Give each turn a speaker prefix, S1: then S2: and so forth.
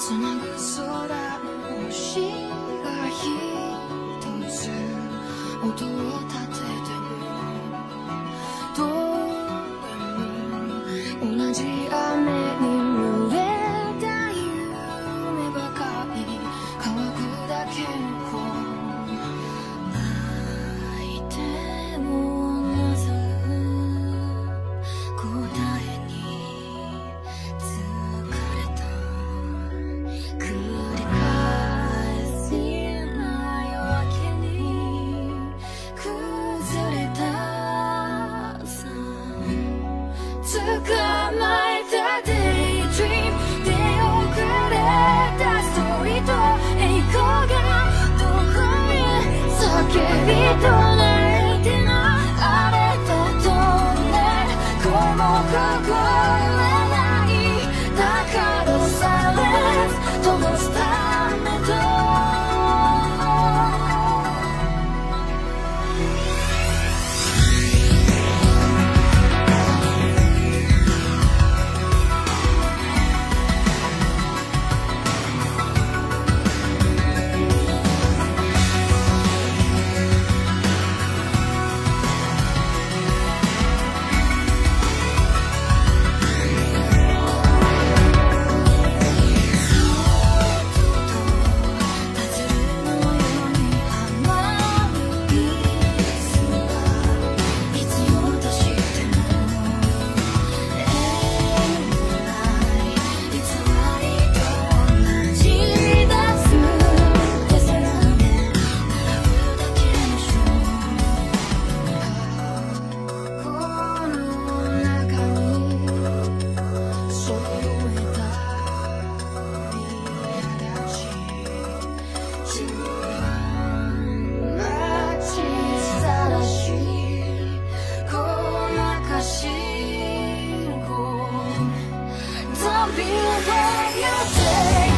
S1: つの星がひとつ音を立て thought be where you take